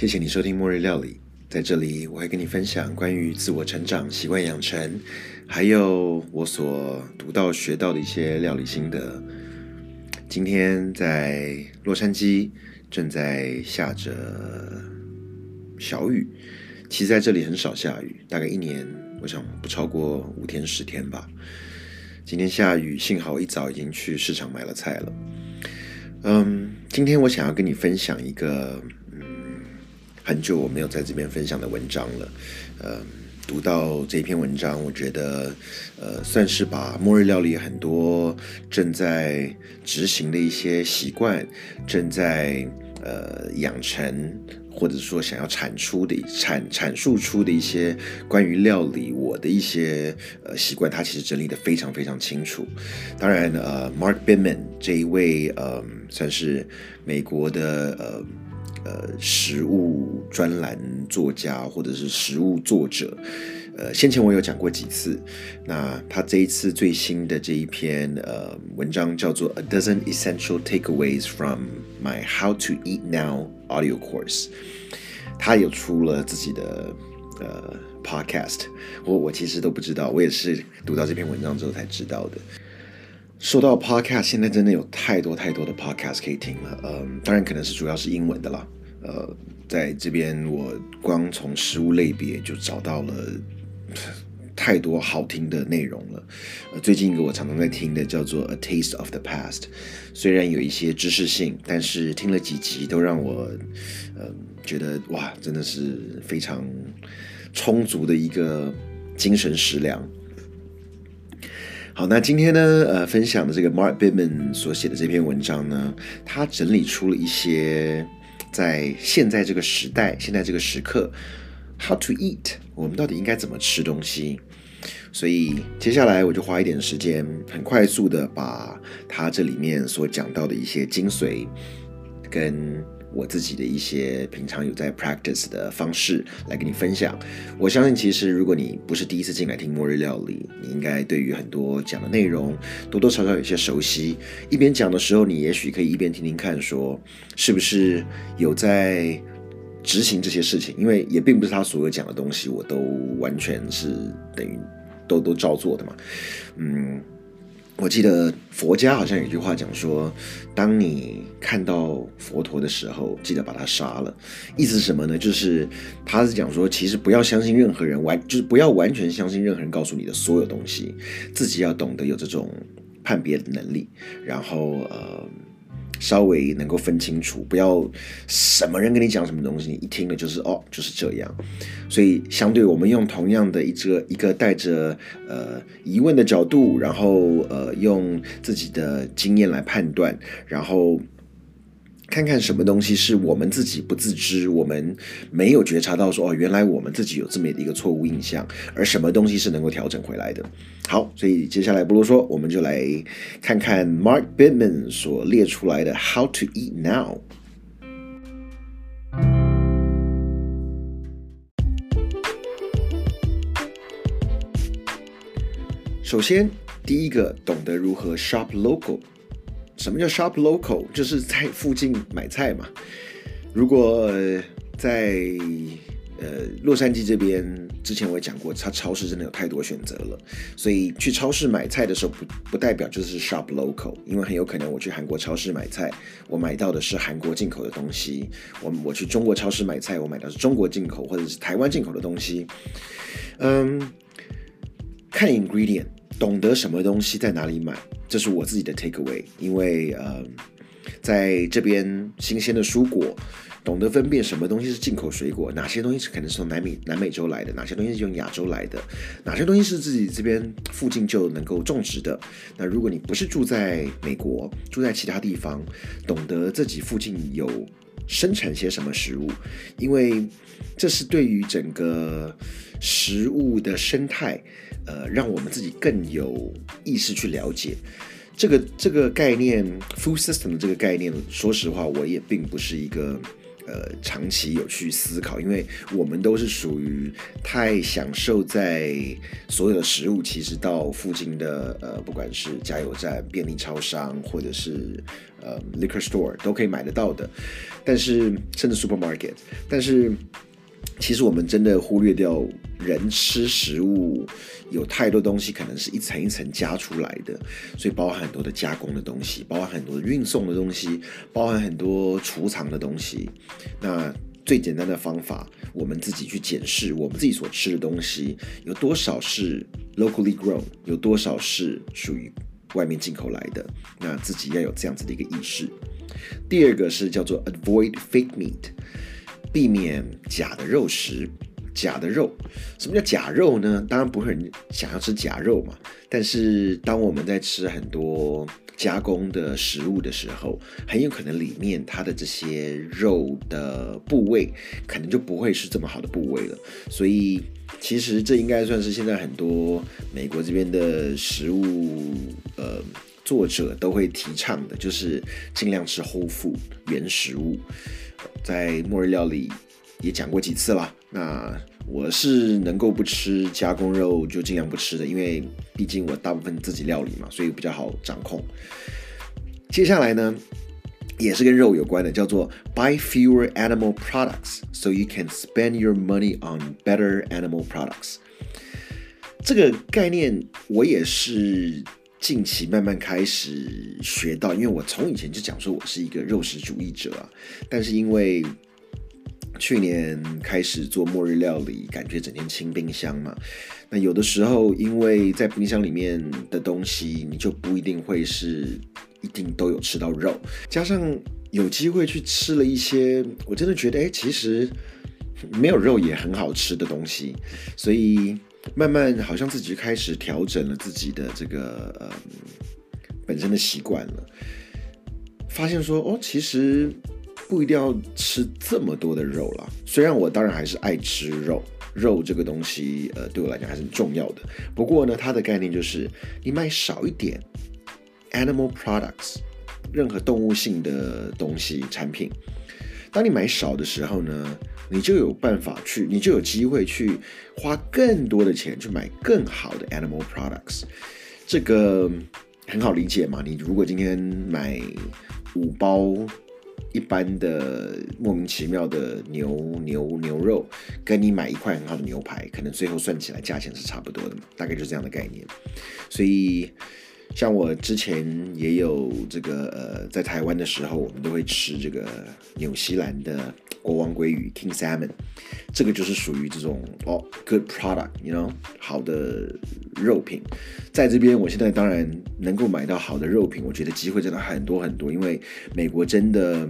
谢谢你收听末日料理，在这里我会跟你分享关于自我成长、习惯养成，还有我所读到学到的一些料理心得。今天在洛杉矶正在下着小雨，其实在这里很少下雨，大概一年我想不超过五天十天吧。今天下雨，幸好一早已经去市场买了菜了。嗯，今天我想要跟你分享一个。很久我没有在这边分享的文章了，呃，读到这篇文章，我觉得，呃，算是把末日料理很多正在执行的一些习惯，正在呃养成，或者说想要产出的阐阐述出的一些关于料理我的一些呃习惯，他其实整理的非常非常清楚。当然，呃，Mark Bittman 这一位呃算是美国的呃。呃，食物专栏作家或者是食物作者，呃，先前我有讲过几次。那他这一次最新的这一篇呃文章叫做《A Dozen Essential Takeaways from My How to Eat Now Audio Course》，他有出了自己的呃 podcast。我我其实都不知道，我也是读到这篇文章之后才知道的。说到 podcast，现在真的有太多太多的 podcast 可以听了。嗯，当然可能是主要是英文的啦。呃，在这边我光从食物类别就找到了 太多好听的内容了。呃，最近一个我常常在听的叫做《A Taste of the Past》，虽然有一些知识性，但是听了几集都让我呃觉得哇，真的是非常充足的一个精神食粮。好，那今天呢，呃，分享的这个 Mark Bittman 所写的这篇文章呢，他整理出了一些在现在这个时代、现在这个时刻，how to eat，我们到底应该怎么吃东西？所以接下来我就花一点时间，很快速的把他这里面所讲到的一些精髓跟。我自己的一些平常有在 practice 的方式来跟你分享。我相信，其实如果你不是第一次进来听末日料理，你应该对于很多讲的内容多多少少有些熟悉。一边讲的时候，你也许可以一边听听看，说是不是有在执行这些事情。因为也并不是他所有讲的东西，我都完全是等于都都照做的嘛。嗯。我记得佛家好像有句话讲说，当你看到佛陀的时候，记得把他杀了。意思是什么呢？就是他是讲说，其实不要相信任何人，完就是不要完全相信任何人告诉你的所有东西，自己要懂得有这种判别的能力，然后呃。稍微能够分清楚，不要什么人跟你讲什么东西，你一听了就是哦，就是这样。所以，相对我们用同样的一个一个带着呃疑问的角度，然后呃用自己的经验来判断，然后。看看什么东西是我们自己不自知，我们没有觉察到说哦，原来我们自己有这么一个错误印象，而什么东西是能够调整回来的。好，所以接下来不啰嗦，我们就来看看 Mark Bittman 所列出来的 How to Eat Now。首先，第一个，懂得如何 shop local。什么叫 shop local？就是在附近买菜嘛。如果在呃洛杉矶这边，之前我也讲过，它超市真的有太多选择了，所以去超市买菜的时候，不不代表就是 shop local，因为很有可能我去韩国超市买菜，我买到的是韩国进口的东西；我我去中国超市买菜，我买到是中国进口或者是台湾进口的东西。嗯，看 ingredient。懂得什么东西在哪里买，这是我自己的 take away。因为呃，在这边新鲜的蔬果，懂得分辨什么东西是进口水果，哪些东西是可能是从南美南美洲来的，哪些东西是从亚洲来的，哪些东西是自己这边附近就能够种植的。那如果你不是住在美国，住在其他地方，懂得自己附近有生产些什么食物，因为这是对于整个食物的生态。呃，让我们自己更有意识去了解这个这个概念，food system 这个概念。说实话，我也并不是一个呃长期有去思考，因为我们都是属于太享受在所有的食物，其实到附近的呃不管是加油站、便利超商或者是呃 liquor store 都可以买得到的，但是甚至 supermarket，但是。其实我们真的忽略掉，人吃食物有太多东西，可能是一层一层加出来的，所以包含很多的加工的东西，包含很多运送的东西，包含很多储藏的东西。那最简单的方法，我们自己去检视我们自己所吃的东西有多少是 locally grown，有多少是属于外面进口来的。那自己要有这样子的一个意识。第二个是叫做 avoid fake meat。避免假的肉食，假的肉。什么叫假肉呢？当然不会人想要吃假肉嘛。但是当我们在吃很多加工的食物的时候，很有可能里面它的这些肉的部位，可能就不会是这么好的部位了。所以其实这应该算是现在很多美国这边的食物，呃，作者都会提倡的，就是尽量吃后腹原食物。在末日料理也讲过几次了。那我是能够不吃加工肉就尽量不吃的，因为毕竟我大部分自己料理嘛，所以比较好掌控。接下来呢，也是跟肉有关的，叫做 Buy fewer animal products so you can spend your money on better animal products。这个概念我也是。近期慢慢开始学到，因为我从以前就讲说我是一个肉食主义者，但是因为去年开始做末日料理，感觉整天清冰箱嘛，那有的时候因为在冰箱里面的东西，你就不一定会是一定都有吃到肉，加上有机会去吃了一些，我真的觉得哎，其实没有肉也很好吃的东西，所以。慢慢好像自己开始调整了自己的这个呃本身的习惯了，发现说哦，其实不一定要吃这么多的肉了。虽然我当然还是爱吃肉，肉这个东西呃对我来讲还是很重要的。不过呢，它的概念就是你买少一点 animal products，任何动物性的东西产品。当你买少的时候呢？你就有办法去，你就有机会去花更多的钱去买更好的 animal products，这个很好理解嘛？你如果今天买五包一般的莫名其妙的牛牛牛肉，跟你买一块很好的牛排，可能最后算起来价钱是差不多的嘛？大概就是这样的概念，所以。像我之前也有这个呃，在台湾的时候，我们都会吃这个纽西兰的国王鲑鱼 （King Salmon），这个就是属于这种哦，good product，you know，好的肉品。在这边，我现在当然能够买到好的肉品，我觉得机会真的很多很多，因为美国真的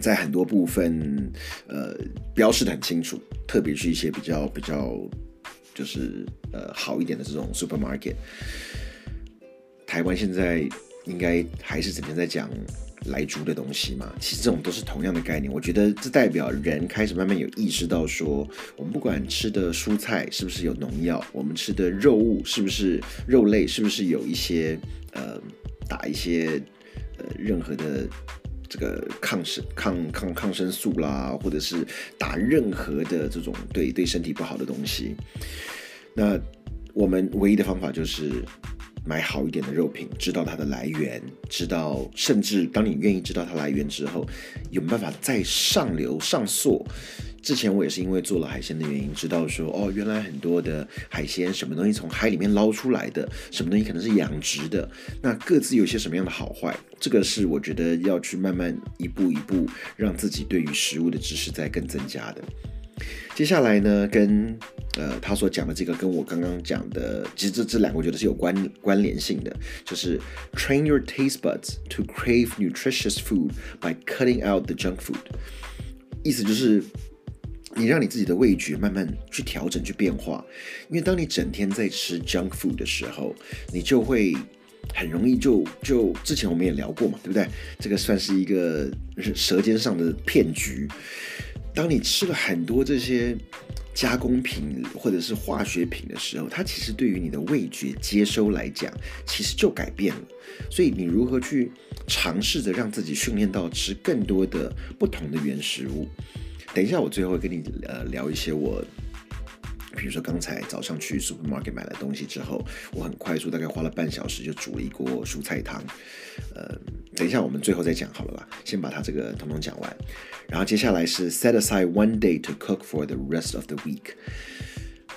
在很多部分呃标示的很清楚，特别是一些比较比较就是呃好一点的这种 supermarket。台湾现在应该还是整天在讲来猪的东西嘛？其实这种都是同样的概念。我觉得这代表人开始慢慢有意识到，说我们不管吃的蔬菜是不是有农药，我们吃的肉物是不是肉类是不是有一些呃打一些呃任何的这个抗生抗抗抗生素啦，或者是打任何的这种对对身体不好的东西。那我们唯一的方法就是。买好一点的肉品，知道它的来源，知道甚至当你愿意知道它来源之后，有办法再上流上溯。之前我也是因为做了海鲜的原因，知道说哦，原来很多的海鲜什么东西从海里面捞出来的，什么东西可能是养殖的，那各自有些什么样的好坏，这个是我觉得要去慢慢一步一步让自己对于食物的知识在更增加的。接下来呢，跟呃他所讲的这个，跟我刚刚讲的，其实这这两个我觉得是有关关联性的，就是 train your taste buds to crave nutritious food by cutting out the junk food。意思就是你让你自己的味觉慢慢去调整、去变化，因为当你整天在吃 junk food 的时候，你就会很容易就就之前我们也聊过嘛，对不对？这个算是一个舌尖上的骗局。当你吃了很多这些加工品或者是化学品的时候，它其实对于你的味觉接收来讲，其实就改变了。所以你如何去尝试着让自己训练到吃更多的不同的原食物？等一下，我最后会跟你呃聊一些我。比如说刚才早上去 supermarket 买了东西之后，我很快速，大概花了半小时就煮了一锅蔬菜汤。呃，等一下我们最后再讲好了吧，先把它这个统统讲完。然后接下来是 set aside one day to cook for the rest of the week。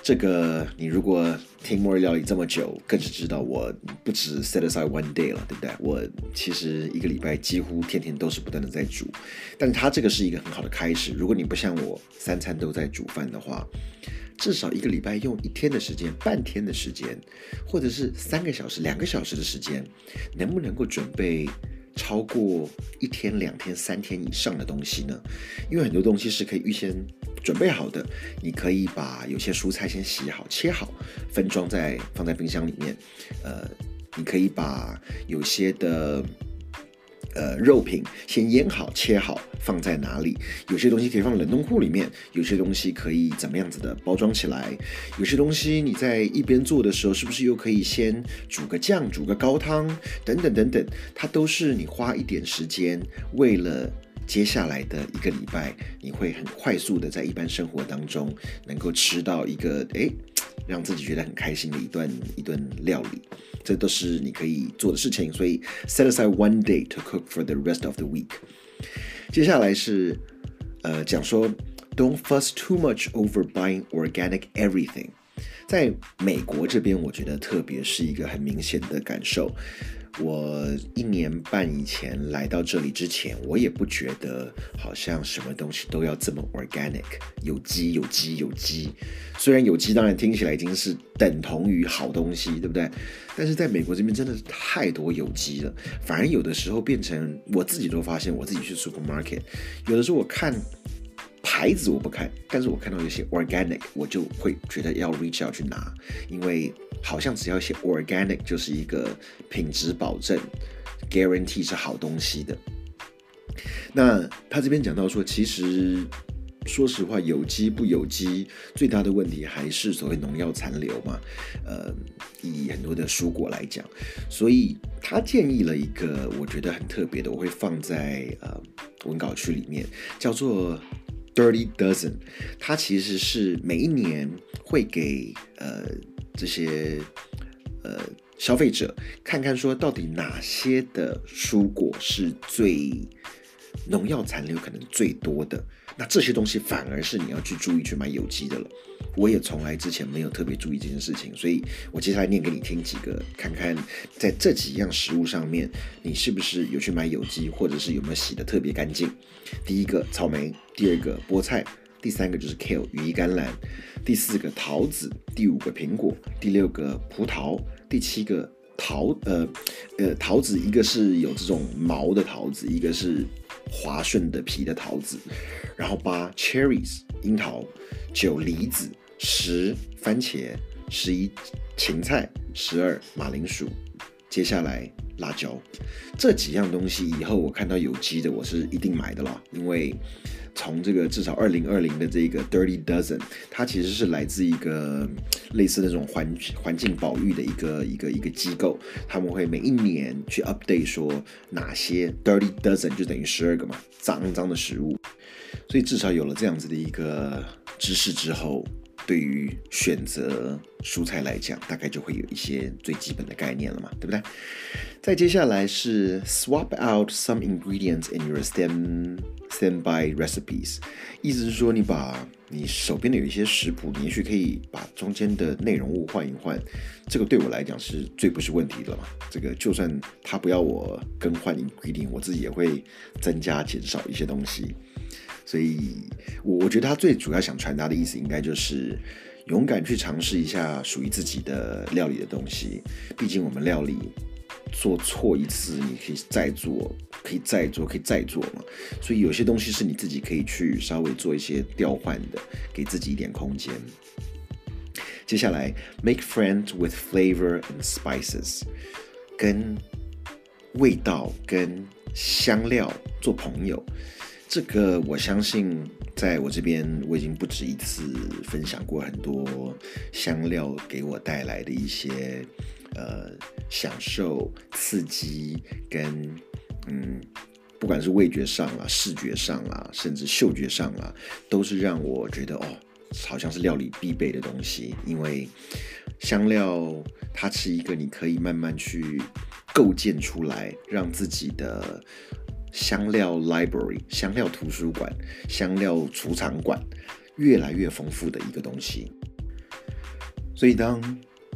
这个你如果听末日料理这么久，更是知道我不止 set aside one day 了，对不对？我其实一个礼拜几乎天天都是不断的在煮。但它这个是一个很好的开始。如果你不像我三餐都在煮饭的话，至少一个礼拜用一天的时间、半天的时间，或者是三个小时、两个小时的时间，能不能够准备超过一天、两天、三天以上的东西呢？因为很多东西是可以预先准备好的。你可以把有些蔬菜先洗好、切好，分装在放在冰箱里面。呃，你可以把有些的。呃，肉品先腌好、切好，放在哪里？有些东西可以放冷冻库里面，有些东西可以怎么样子的包装起来？有些东西你在一边做的时候，是不是又可以先煮个酱、煮个高汤等等等等？它都是你花一点时间，为了接下来的一个礼拜，你会很快速的在一般生活当中能够吃到一个诶。让自己觉得很开心的一段一顿料理，这都是你可以做的事情。所以 set aside one day to cook for the rest of the week。接下来是呃讲说 don't fuss too much over buying organic everything。在美国这边，我觉得特别是一个很明显的感受。我一年半以前来到这里之前，我也不觉得好像什么东西都要这么 organic，有机有机有机。虽然有机当然听起来已经是等同于好东西，对不对？但是在美国这边真的是太多有机了，反而有的时候变成我自己都发现，我自己去 supermarket，有的时候我看。牌子我不看，但是我看到一些 organic，我就会觉得要 reach out 去拿，因为好像只要写 organic 就是一个品质保证，guarantee 是好东西的。那他这边讲到说，其实说实话，有机不有机最大的问题还是所谓农药残留嘛。呃，以很多的蔬果来讲，所以他建议了一个我觉得很特别的，我会放在呃文稿区里面，叫做。Thirty dozen，它其实是每一年会给呃这些呃消费者看看说到底哪些的蔬果是最农药残留可能最多的。那这些东西反而是你要去注意去买有机的了。我也从来之前没有特别注意这件事情，所以我接下来念给你听几个，看看在这几样食物上面，你是不是有去买有机，或者是有没有洗的特别干净。第一个草莓，第二个菠菜，第三个就是 kale 羽衣甘蓝，第四个桃子，第五个苹果，第六个葡萄，第七个桃呃呃桃子，一个是有这种毛的桃子，一个是。滑顺的皮的桃子，然后八 cherries 樱桃，九梨子，十番茄，十一芹菜，十二马铃薯，接下来辣椒，这几样东西以后我看到有机的，我是一定买的了，因为。从这个至少二零二零的这个 Dirty Dozen，它其实是来自一个类似那种环环境保育的一个一个一个机构，他们会每一年去 update 说哪些 Dirty Dozen 就等于十二个嘛，脏脏的食物。所以至少有了这样子的一个知识之后，对于选择蔬菜来讲，大概就会有一些最基本的概念了嘛，对不对？再接下来是 swap out some ingredients in your stand standby recipes，意思是说你把你手边的有一些食谱，你也许可以把中间的内容物换一换，这个对我来讲是最不是问题的嘛。这个就算他不要我更换 ingredient，我自己也会增加减少一些东西。所以，我我觉得他最主要想传达的意思，应该就是勇敢去尝试一下属于自己的料理的东西。毕竟我们料理。做错一次，你可以再做，可以再做，可以再做嘛。所以有些东西是你自己可以去稍微做一些调换的，给自己一点空间。接下来，make friends with flavor and spices，跟味道跟香料做朋友。这个我相信，在我这边我已经不止一次分享过很多香料给我带来的一些呃享受、刺激跟嗯，不管是味觉上啦、视觉上啦，甚至嗅觉上啦，都是让我觉得哦，好像是料理必备的东西。因为香料它是一个你可以慢慢去构建出来，让自己的。香料 library 香料图书馆、香料储藏馆越来越丰富的一个东西。所以，当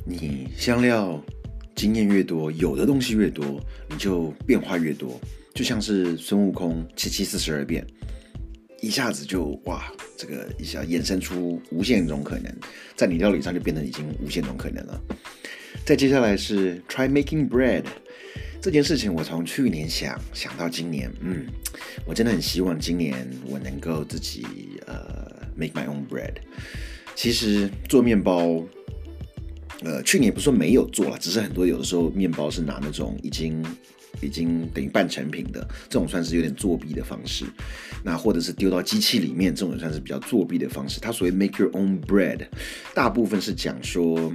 你香料经验越多，有的东西越多，你就变化越多。就像是孙悟空七七四十二变，一下子就哇，这个一下衍生出无限种可能，在你料理上就变得已经无限种可能了。再接下来是 try making bread。这件事情我从去年想想到今年，嗯，我真的很希望今年我能够自己呃 make my own bread。其实做面包，呃，去年不是说没有做了，只是很多有的时候面包是拿那种已经已经等于半成品的，这种算是有点作弊的方式。那或者是丢到机器里面，这种也算是比较作弊的方式。它所谓 make your own bread，大部分是讲说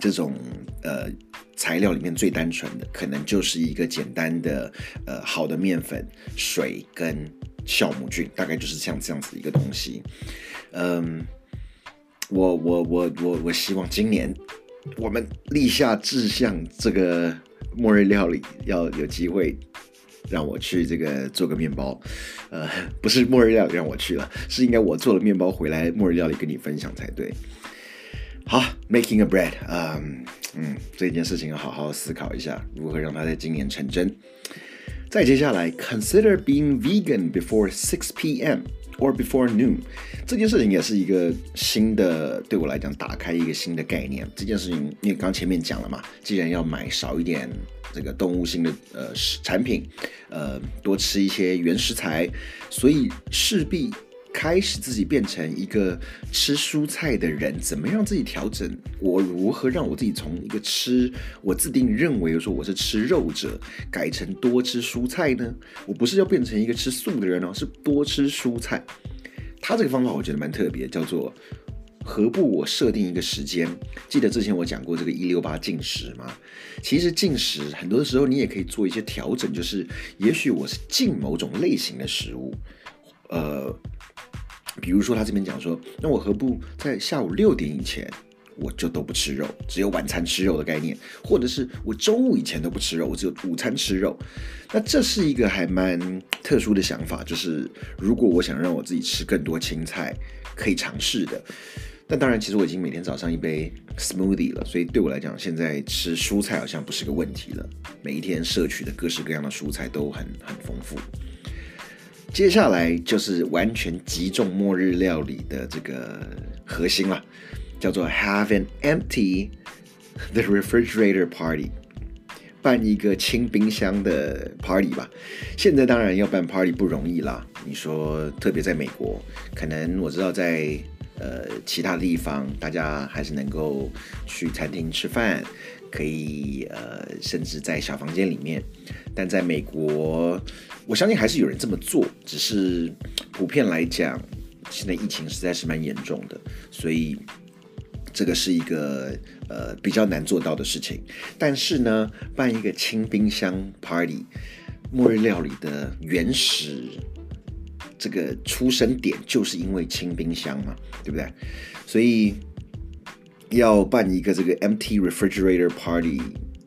这种呃。材料里面最单纯的，可能就是一个简单的，呃，好的面粉、水跟酵母菌，大概就是像这样子一个东西。嗯，我我我我我希望今年我们立下志向，这个末日料理要有机会让我去这个做个面包。呃，不是末日料理让我去了，是应该我做了面包回来，末日料理跟你分享才对。好，making a bread，嗯嗯，这件事情要好好思考一下，如何让它在今年成真。再接下来，consider being vegan before six p.m. or before noon，这件事情也是一个新的，对我来讲打开一个新的概念。这件事情，因为刚前面讲了嘛，既然要买少一点这个动物性的呃产品，呃，多吃一些原食材，所以势必。开始自己变成一个吃蔬菜的人，怎么让自己调整？我如何让我自己从一个吃我自定认为说我是吃肉者，改成多吃蔬菜呢？我不是要变成一个吃素的人哦，是多吃蔬菜。他这个方法我觉得蛮特别，叫做何不我设定一个时间？记得之前我讲过这个一六八进食吗？其实进食很多的时候你也可以做一些调整，就是也许我是进某种类型的食物，呃。比如说，他这边讲说，那我何不在下午六点以前，我就都不吃肉，只有晚餐吃肉的概念，或者是我中午以前都不吃肉，我只有午餐吃肉。那这是一个还蛮特殊的想法，就是如果我想让我自己吃更多青菜，可以尝试的。但当然，其实我已经每天早上一杯 smoothie 了，所以对我来讲，现在吃蔬菜好像不是个问题了。每一天摄取的各式各样的蔬菜都很很丰富。接下来就是完全击中末日料理的这个核心了，叫做 Have an empty the refrigerator party，办一个清冰箱的 party 吧。现在当然要办 party 不容易啦，你说特别在美国，可能我知道在呃其他地方，大家还是能够去餐厅吃饭。可以呃，甚至在小房间里面，但在美国，我相信还是有人这么做，只是普遍来讲，现在疫情实在是蛮严重的，所以这个是一个呃比较难做到的事情。但是呢，办一个清冰箱 party，末日料理的原始这个出生点就是因为清冰箱嘛，对不对？所以。要办一个这个 empty refrigerator party，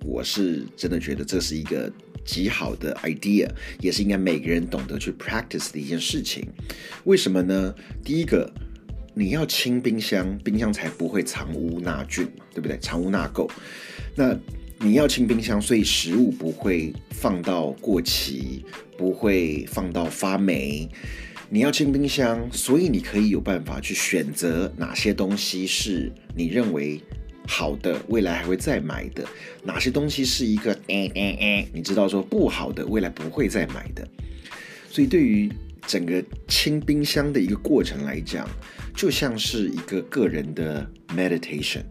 我是真的觉得这是一个极好的 idea，也是应该每个人懂得去 practice 的一件事情。为什么呢？第一个，你要清冰箱，冰箱才不会藏污纳菌，对不对？藏污纳垢。那你要清冰箱，所以食物不会放到过期，不会放到发霉。你要清冰箱，所以你可以有办法去选择哪些东西是你认为好的，未来还会再买的；哪些东西是一个，你知道说不好的，未来不会再买的。所以对于整个清冰箱的一个过程来讲，就像是一个个人的 meditation。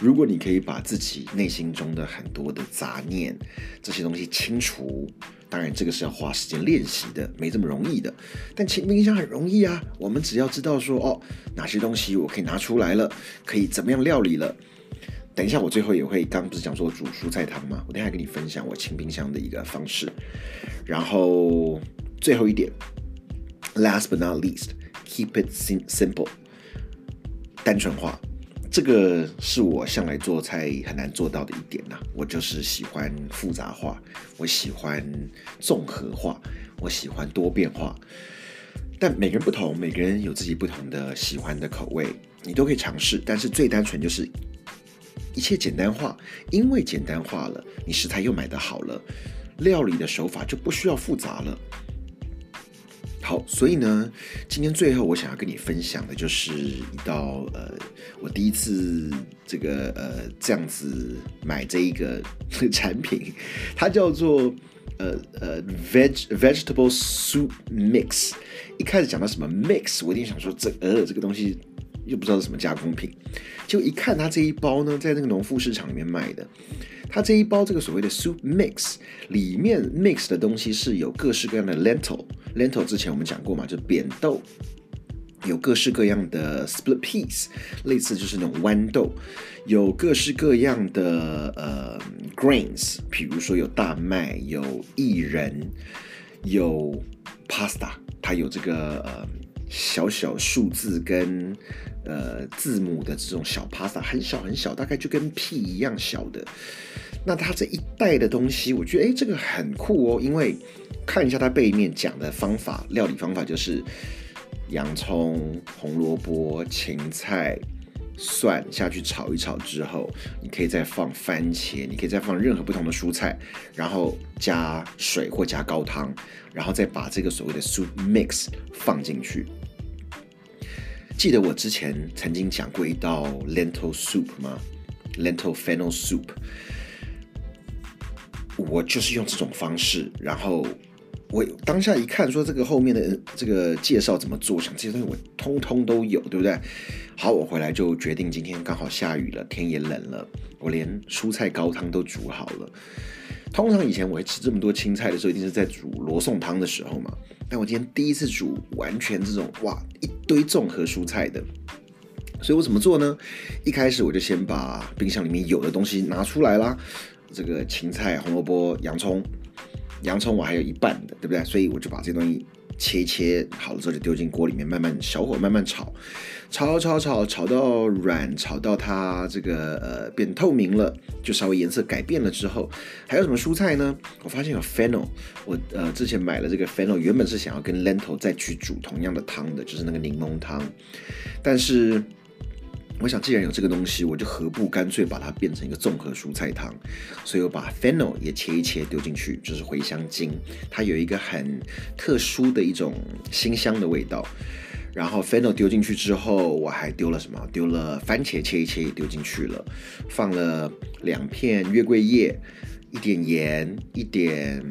如果你可以把自己内心中的很多的杂念这些东西清除，当然这个是要花时间练习的，没这么容易的。但清冰箱很容易啊，我们只要知道说哦，哪些东西我可以拿出来了，可以怎么样料理了。等一下，我最后也会，刚不是讲说煮蔬菜汤吗？我等下跟你分享我清冰箱的一个方式。然后最后一点，last but not least，keep it simple，单纯化。这个是我向来做菜很难做到的一点呐。我就是喜欢复杂化，我喜欢综合化，我喜欢多变化。但每个人不同，每个人有自己不同的喜欢的口味，你都可以尝试。但是最单纯就是。一切简单化，因为简单化了，你食材又买的好了，料理的手法就不需要复杂了。好，所以呢，今天最后我想要跟你分享的就是一道呃，我第一次这个呃这样子买这一个 产品，它叫做呃呃 veg vegetable soup mix。一开始讲到什么 mix，我一定想说这呃这个东西。又不知道是什么加工品，就一看它这一包呢，在那个农副市场里面卖的，它这一包这个所谓的 soup mix 里面 mix 的东西是有各式各样的 lentil Lentil 之前我们讲过嘛，就扁豆，有各式各样的 split peas，类似就是那种豌豆，有各式各样的呃 grains，比如说有大麦，有薏仁，有 pasta，它有这个呃。小小数字跟呃字母的这种小 pasta 很小很小，大概就跟屁一样小的。那它这一袋的东西，我觉得哎，这个很酷哦。因为看一下它背面讲的方法，料理方法就是洋葱、红萝卜、芹菜、蒜下去炒一炒之后，你可以再放番茄，你可以再放任何不同的蔬菜，然后加水或加高汤，然后再把这个所谓的 soup mix 放进去。记得我之前曾经讲过一道 lentil soup 吗？lentil fennel soup，我就是用这种方式。然后我当下一看，说这个后面的这个介绍怎么做，想这些东西我通通都有，对不对？好，我回来就决定今天刚好下雨了，天也冷了，我连蔬菜高汤都煮好了。通常以前我会吃这么多青菜的时候，一定是在煮罗宋汤的时候嘛。但我今天第一次煮完全这种哇一堆综合蔬菜的，所以我怎么做呢？一开始我就先把冰箱里面有的东西拿出来啦，这个芹菜、红萝卜、洋葱，洋葱我还有一半的，对不对？所以我就把这东西。切切好了之后就丢进锅里面，慢慢小火慢慢炒，炒炒炒炒到软，炒到它这个呃变透明了，就稍微颜色改变了之后，还有什么蔬菜呢？我发现有 fennel，我呃之前买了这个 fennel，原本是想要跟 lentil 再去煮同样的汤的，就是那个柠檬汤，但是。我想，既然有这个东西，我就何不干脆把它变成一个综合蔬菜汤？所以我把 fennel 也切一切丢进去，就是茴香精，它有一个很特殊的一种辛香的味道。然后 fennel 丢进去之后，我还丢了什么？丢了番茄切一切也丢进去了，放了两片月桂叶，一点盐，一点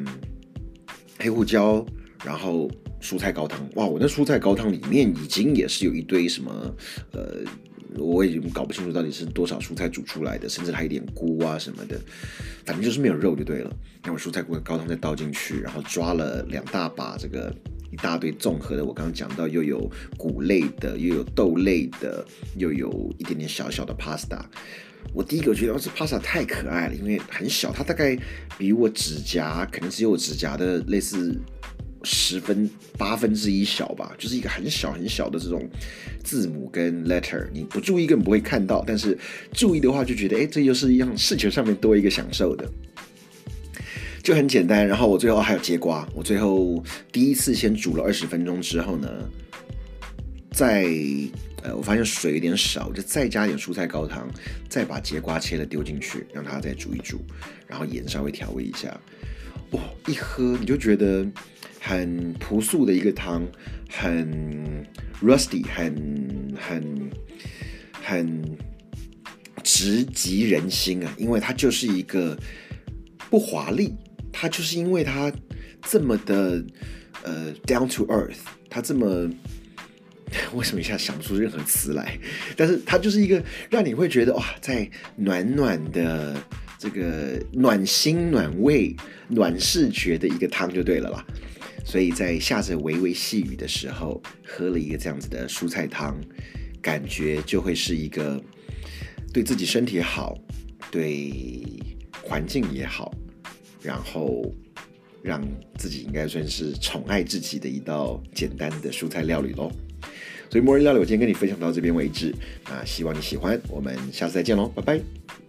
黑胡椒，然后蔬菜高汤。哇，我那蔬菜高汤里面已经也是有一堆什么，呃。我已经搞不清楚到底是多少蔬菜煮出来的，甚至还有点菇啊什么的，反正就是没有肉就对了。那我蔬菜锅高汤再倒进去，然后抓了两大把这个一大堆综合的，我刚刚讲到又有谷类的，又有豆类的，又有一点点小小的 pasta。我第一个觉得这 pasta 太可爱了，因为很小，它大概比我指甲可能只有我指甲的类似。十分八分之一小吧，就是一个很小很小的这种字母跟 letter，你不注意根本不会看到，但是注意的话就觉得，哎，这又是一样视觉上面多一个享受的，就很简单。然后我最后还有节瓜，我最后第一次先煮了二十分钟之后呢，再呃我发现水有点少，就再加点蔬菜高汤，再把节瓜切了丢进去，让它再煮一煮，然后盐稍微调味一下，哇，一喝你就觉得。很朴素的一个汤，很 rusty，很很很直击人心啊！因为它就是一个不华丽，它就是因为它这么的呃 down to earth，它这么 为什么一下想不出任何词来？但是它就是一个让你会觉得哇，在暖暖的这个暖心、暖胃、暖视觉的一个汤就对了啦。所以在下着微微细雨的时候，喝了一个这样子的蔬菜汤，感觉就会是一个对自己身体好，对环境也好，然后让自己应该算是宠爱自己的一道简单的蔬菜料理喽。所以末日料理我今天跟你分享到这边为止啊，希望你喜欢，我们下次再见喽，拜拜。